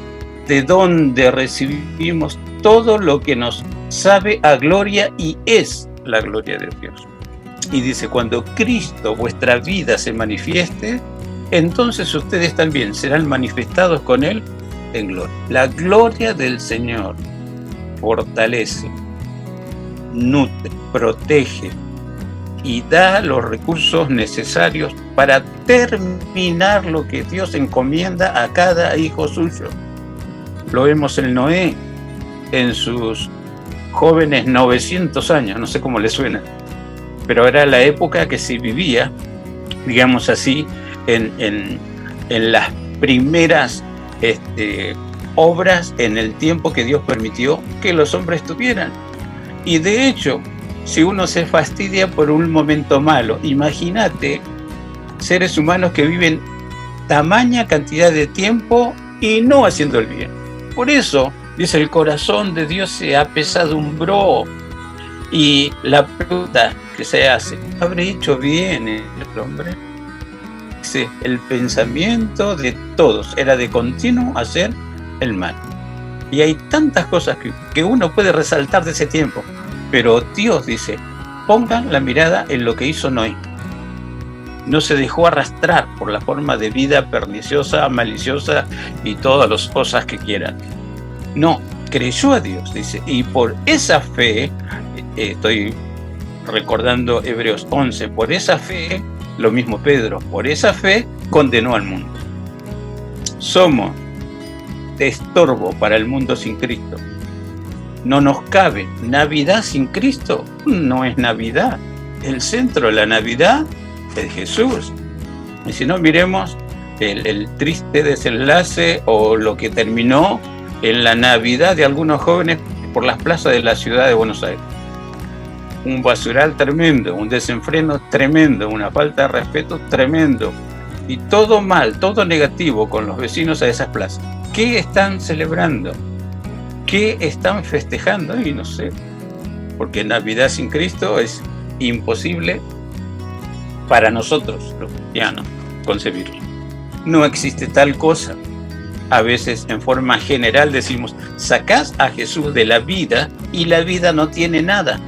de donde recibimos todo lo que nos sabe a gloria y es la gloria de Dios. Y dice, cuando Cristo, vuestra vida, se manifieste, entonces ustedes también serán manifestados con Él en gloria. La gloria del Señor fortalece, nutre, protege y da los recursos necesarios para terminar lo que Dios encomienda a cada hijo suyo. Lo vemos en Noé, en sus jóvenes 900 años, no sé cómo le suena, pero era la época que se vivía, digamos así, en, las primeras este, obras en el tiempo que Dios permitió que los hombres tuvieran. Y de hecho, si uno se fastidia por un momento malo, imagínate seres humanos que viven tamaña cantidad de tiempo y no haciendo el bien. Por eso, dice, el corazón de Dios se apesadumbró y la pregunta que se hace, ¿habré hecho bien el hombre? Dice, el pensamiento de todos era de continuo hacer el mal. Y hay tantas cosas que, que uno puede resaltar de ese tiempo, pero Dios dice, pongan la mirada en lo que hizo Noé. No se dejó arrastrar por la forma de vida perniciosa, maliciosa y todas las cosas que quieran. No, creyó a Dios, dice, y por esa fe, eh, estoy recordando Hebreos 11, por esa fe, lo mismo Pedro, por esa fe condenó al mundo. Somos de estorbo para el mundo sin Cristo. No nos cabe. Navidad sin Cristo no es Navidad. El centro de la Navidad es Jesús. Y si no, miremos el, el triste desenlace o lo que terminó en la Navidad de algunos jóvenes por las plazas de la ciudad de Buenos Aires. Un basural tremendo, un desenfreno tremendo, una falta de respeto tremendo. Y todo mal, todo negativo con los vecinos a esas plazas. ¿Qué están celebrando? ¿Qué están festejando? Y no sé. Porque Navidad sin Cristo es imposible para nosotros, los cristianos, concebirlo. No existe tal cosa. A veces en forma general decimos, sacás a Jesús de la vida y la vida no tiene nada,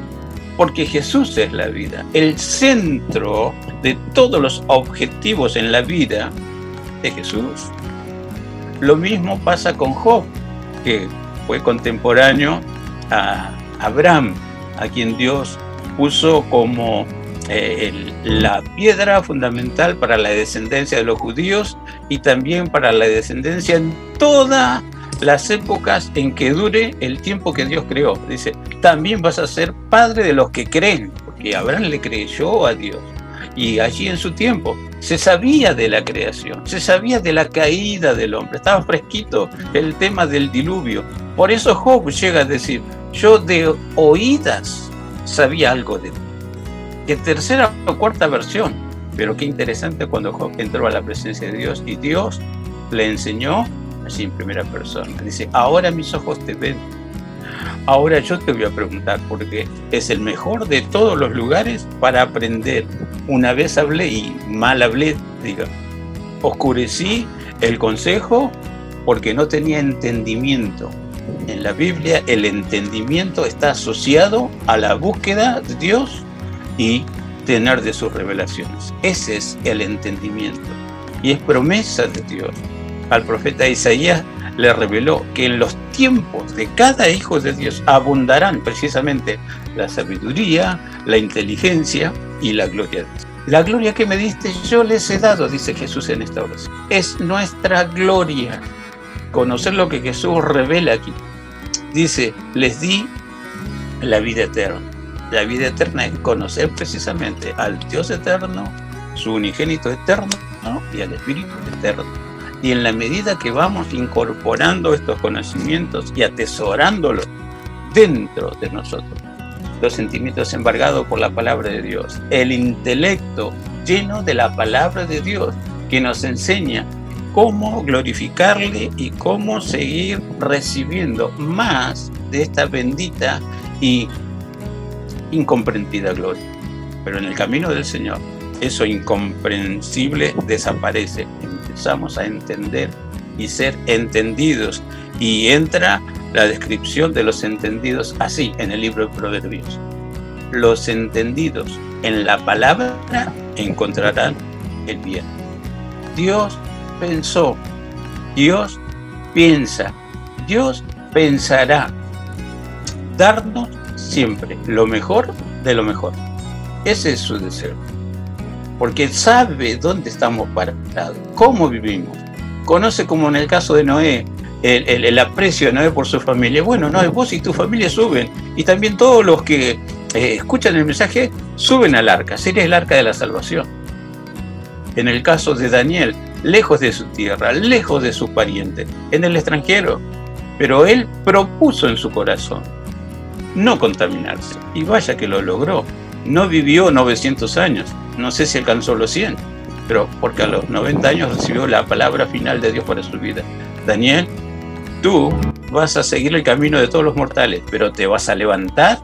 porque Jesús es la vida. El centro de todos los objetivos en la vida de Jesús. Lo mismo pasa con Job, que fue contemporáneo a Abraham, a quien Dios puso como eh, la piedra fundamental para la descendencia de los judíos y también para la descendencia en todas las épocas en que dure el tiempo que Dios creó. Dice, también vas a ser padre de los que creen, porque Abraham le creyó a Dios. Y allí en su tiempo se sabía de la creación, se sabía de la caída del hombre, estaba fresquito el tema del diluvio. Por eso Job llega a decir, yo de oídas sabía algo de. Tercera o cuarta versión, pero qué interesante cuando Job entró a la presencia de Dios y Dios le enseñó así en primera persona. Dice, ahora mis ojos te ven. Ahora yo te voy a preguntar porque es el mejor de todos los lugares para aprender. Una vez hablé y mal hablé, diga, oscurecí el consejo porque no tenía entendimiento. En la Biblia el entendimiento está asociado a la búsqueda de Dios y tener de sus revelaciones. Ese es el entendimiento. Y es promesa de Dios. Al profeta Isaías le reveló que en los tiempos de cada hijo de Dios abundarán precisamente la sabiduría, la inteligencia y la gloria de Dios. La gloria que me diste yo les he dado, dice Jesús en esta oración. Es nuestra gloria conocer lo que Jesús revela aquí. Dice, les di la vida eterna. La vida eterna es conocer precisamente al Dios eterno, su unigénito eterno ¿no? y al Espíritu eterno. Y en la medida que vamos incorporando estos conocimientos y atesorándolos dentro de nosotros, los sentimientos embargados por la palabra de Dios, el intelecto lleno de la palabra de Dios que nos enseña cómo glorificarle y cómo seguir recibiendo más de esta bendita y incomprendida gloria. Pero en el camino del Señor, eso incomprensible desaparece. Empezamos a entender y ser entendidos. Y entra la descripción de los entendidos así en el libro de Proverbios. Los entendidos en la palabra encontrarán el bien. Dios pensó, Dios piensa, Dios pensará darnos siempre lo mejor de lo mejor. Ese es su deseo. Porque sabe dónde estamos parados, cómo vivimos. Conoce como en el caso de Noé, el, el- aprecio de Noé por su familia. Bueno, Noé, vos y tu familia suben. Y también todos los que eh, escuchan el mensaje suben al arca. Sería el arca de la salvación. En el caso de Daniel, lejos de su tierra, lejos de su pariente, en el extranjero. Pero él propuso en su corazón no contaminarse. Y vaya que lo logró. No vivió 900 años. No sé si alcanzó los 100. Pero porque a los 90 años recibió la palabra final de Dios para su vida. Daniel, tú vas a seguir el camino de todos los mortales, pero te vas a levantar.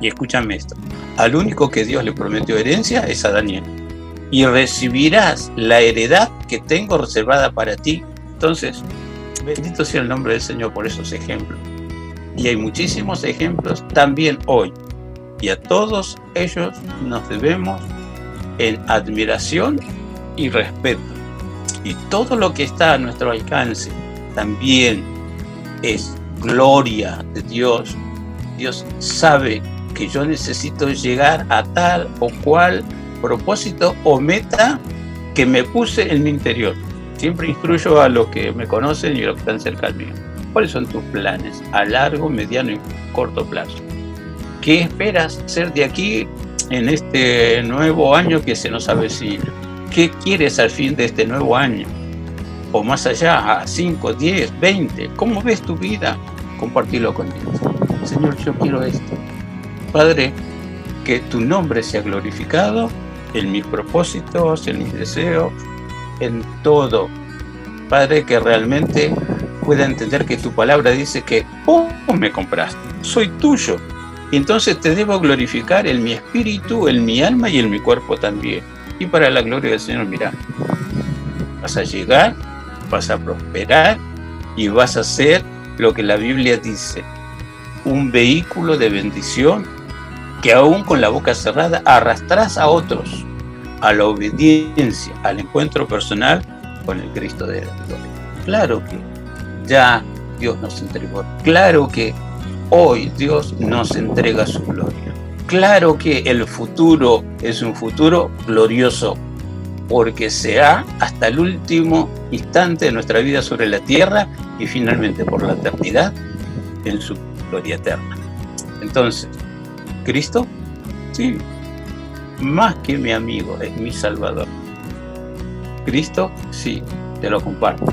Y escúchame esto. Al único que Dios le prometió herencia es a Daniel y recibirás la heredad que tengo reservada para ti. Entonces, bendito sea el nombre del Señor por esos ejemplos. Y hay muchísimos ejemplos también hoy. Y a todos ellos nos debemos en admiración y respeto. Y todo lo que está a nuestro alcance también es gloria de Dios. Dios sabe que yo necesito llegar a tal o cual propósito o meta que me puse en mi interior. Siempre instruyo a los que me conocen y a los que están cerca al mío. ¿Cuáles son tus planes a largo, mediano y corto plazo? ¿Qué esperas ser de aquí en este nuevo año que se nos avecina? ¿Qué quieres al fin de este nuevo año? O más allá, a 5, 10, 20. ¿Cómo ves tu vida? Compartirlo con Dios. Señor, yo quiero esto. Padre, que tu nombre sea glorificado en mis propósitos, en mis deseos, en todo. Padre, que realmente pueda entender que tu palabra dice que vos me compraste, soy tuyo entonces te debo glorificar en mi espíritu, en mi alma y en mi cuerpo también. Y para la gloria del Señor, mira, vas a llegar, vas a prosperar y vas a ser lo que la Biblia dice, un vehículo de bendición que aún con la boca cerrada arrastras a otros a la obediencia, al encuentro personal con el Cristo de la gloria. Claro que ya Dios nos entregó, claro que hoy Dios nos entrega su gloria. Claro que el futuro es un futuro glorioso, porque será hasta el último instante de nuestra vida sobre la tierra y finalmente por la eternidad en su gloria eterna. Entonces, Cristo, sí, más que mi amigo, es mi Salvador. Cristo, sí, te lo comparto.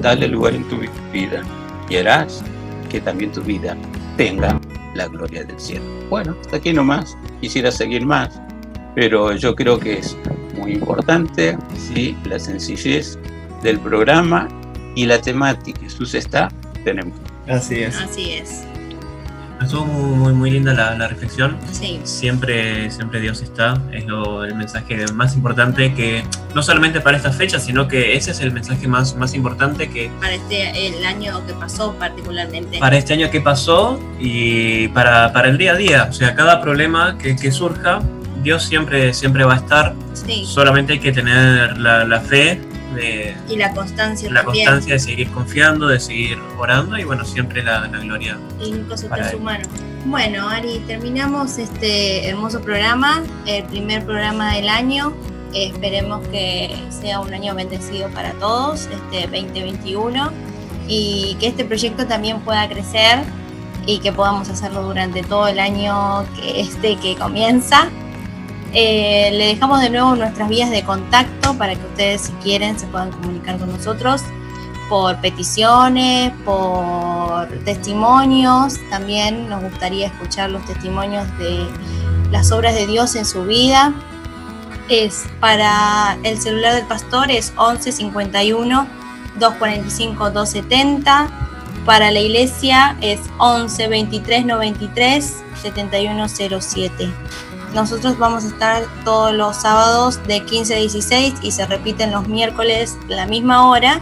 Dale lugar en tu vida y harás que también tu vida tenga la gloria del cielo. Bueno, hasta aquí nomás. Quisiera seguir más, pero yo creo que es muy importante sí, la sencillez del programa y la temática. Jesús está, tenemos.
Así es.
Así es.
Estuvo muy, muy, linda la, la reflexión.
Sí.
Siempre, siempre Dios está. Es lo- el mensaje más importante que, no solamente para esta fecha, sino que ese es el mensaje más, más importante que
Para este el año que pasó particularmente.
para este año que pasó y para, para el día a día. O sea, cada problema que, que surja, Dios siempre, siempre va a estar.
Sí.
Solamente hay que tener la, la fe, de,
Y la constancia
la
también.
constancia de seguir confiando, de seguir orando y bueno, siempre la, la gloria.
Y nunca soltar su mano. Bueno, Ari, terminamos este hermoso programa, el primer programa del año. Esperemos que sea un año bendecido para todos, este 2021, y que este proyecto también pueda crecer y que podamos hacerlo durante todo el año que este que comienza. Eh, le dejamos de nuevo nuestras vías de contacto para que ustedes si quieren se puedan comunicar con nosotros por peticiones, por testimonios. También nos gustaría escuchar los testimonios de las obras de Dios en su vida. Es para el celular del pastor es 11 51 245 270. Para la iglesia es 11 23 93 7107. Nosotros vamos a estar todos los sábados de 15 a 16 y se repiten los miércoles a la misma hora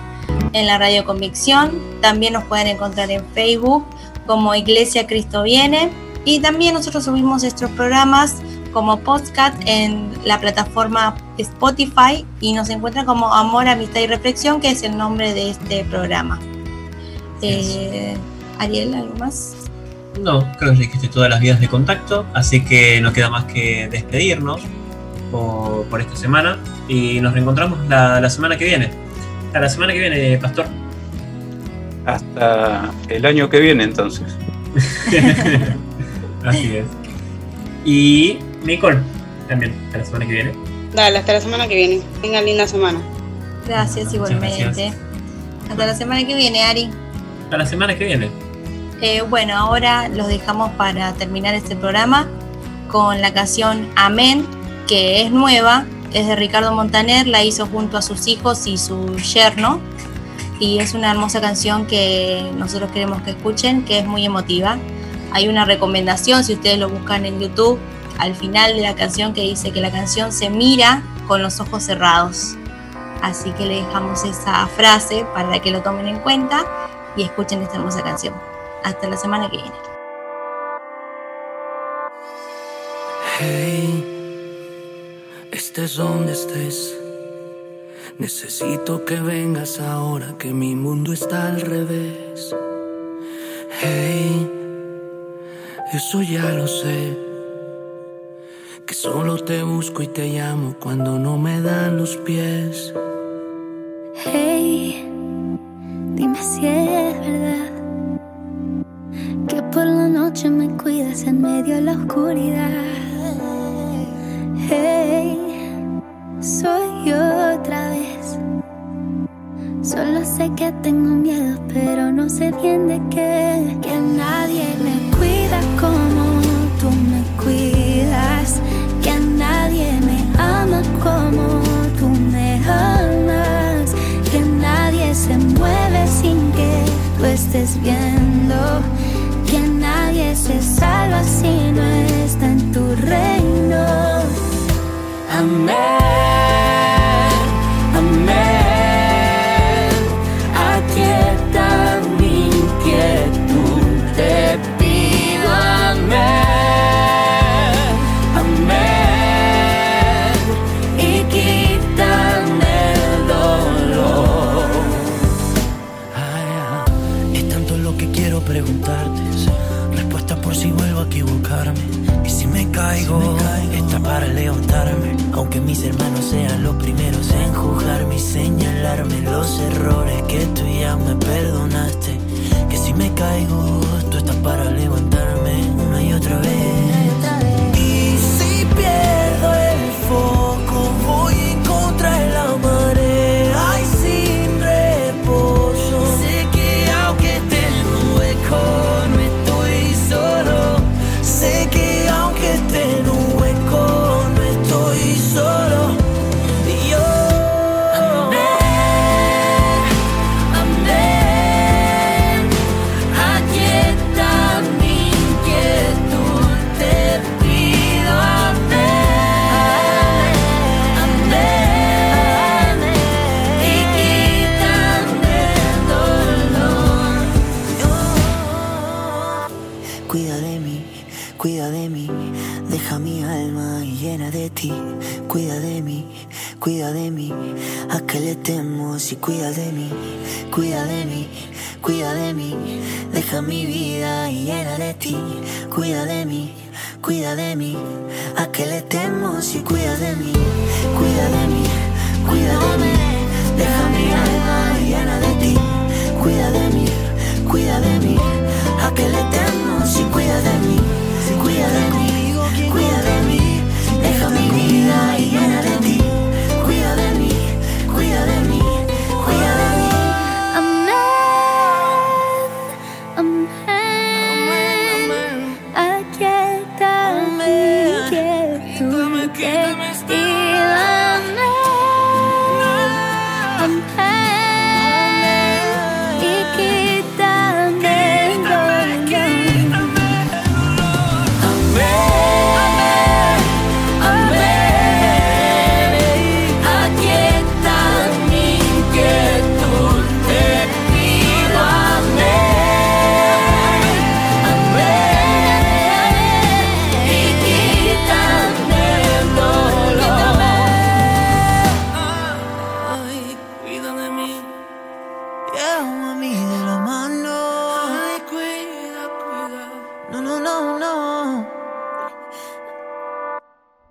en la Radio Convicción. También nos pueden encontrar en Facebook como Iglesia Cristo Viene. Y también nosotros subimos estos programas como podcast en la plataforma Spotify y nos encuentran como Amor, Amistad y Reflexión, que es el nombre de este programa. Eh, Ariel, ¿algo más?
No, creo que dijiste todas las vías de contacto, así que no queda más que despedirnos por, por esta semana y nos reencontramos la, la semana que viene. Hasta la semana que viene, Pastor.
Hasta el año que viene entonces.
Así es. Y Nicole, también, hasta la semana que viene.
Dale, hasta la semana que viene. Tengan linda semana.
Gracias igualmente.
gracias.
Hasta la semana que viene, Ari.
Hasta la semana que viene.
Eh, bueno, ahora los dejamos para terminar este programa con la canción Amén, que es nueva, es de Ricardo Montaner, la hizo junto a sus hijos y su yerno, y es una hermosa canción que nosotros queremos que escuchen, que es muy emotiva. Hay una recomendación, si ustedes lo buscan en YouTube, al final de la canción que dice que la canción se mira con los ojos cerrados. Así que le dejamos esa frase para que lo tomen en cuenta y escuchen esta hermosa canción. Hasta la semana que viene.
Hey, estés donde estés. Necesito que vengas ahora que mi mundo está al revés. Hey, eso ya lo sé. Que solo te busco y te llamo cuando no me dan los pies.
Hey, dime si es en medio de la oscuridad. Hey, soy yo otra vez. Solo sé que tengo miedo, pero no sé bien de qué. Que nadie me cuida como tú me cuidas. Que nadie me ama como tú me amas. Que nadie se mueve sin que tú estés
así no está en tu reino. Amén. los errores que tú ya me perdonaste. Que si me caigo